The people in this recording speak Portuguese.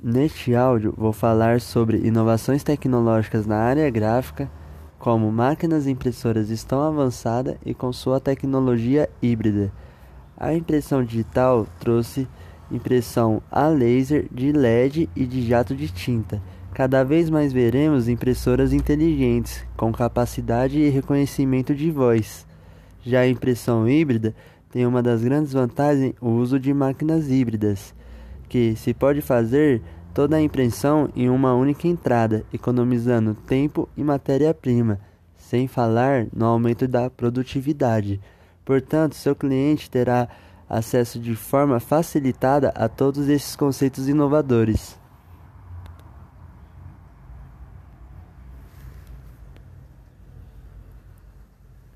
Neste áudio vou falar sobre inovações tecnológicas na área gráfica, como máquinas impressoras estão avançadas e com sua tecnologia híbrida. A impressão digital trouxe impressão a laser, de LED e de jato de tinta. Cada vez mais veremos impressoras inteligentes, com capacidade e reconhecimento de voz. Já a impressão híbrida tem uma das grandes vantagens o uso de máquinas híbridas que se pode fazer toda a impressão em uma única entrada, economizando tempo e matéria-prima, sem falar no aumento da produtividade. Portanto, seu cliente terá acesso de forma facilitada a todos esses conceitos inovadores.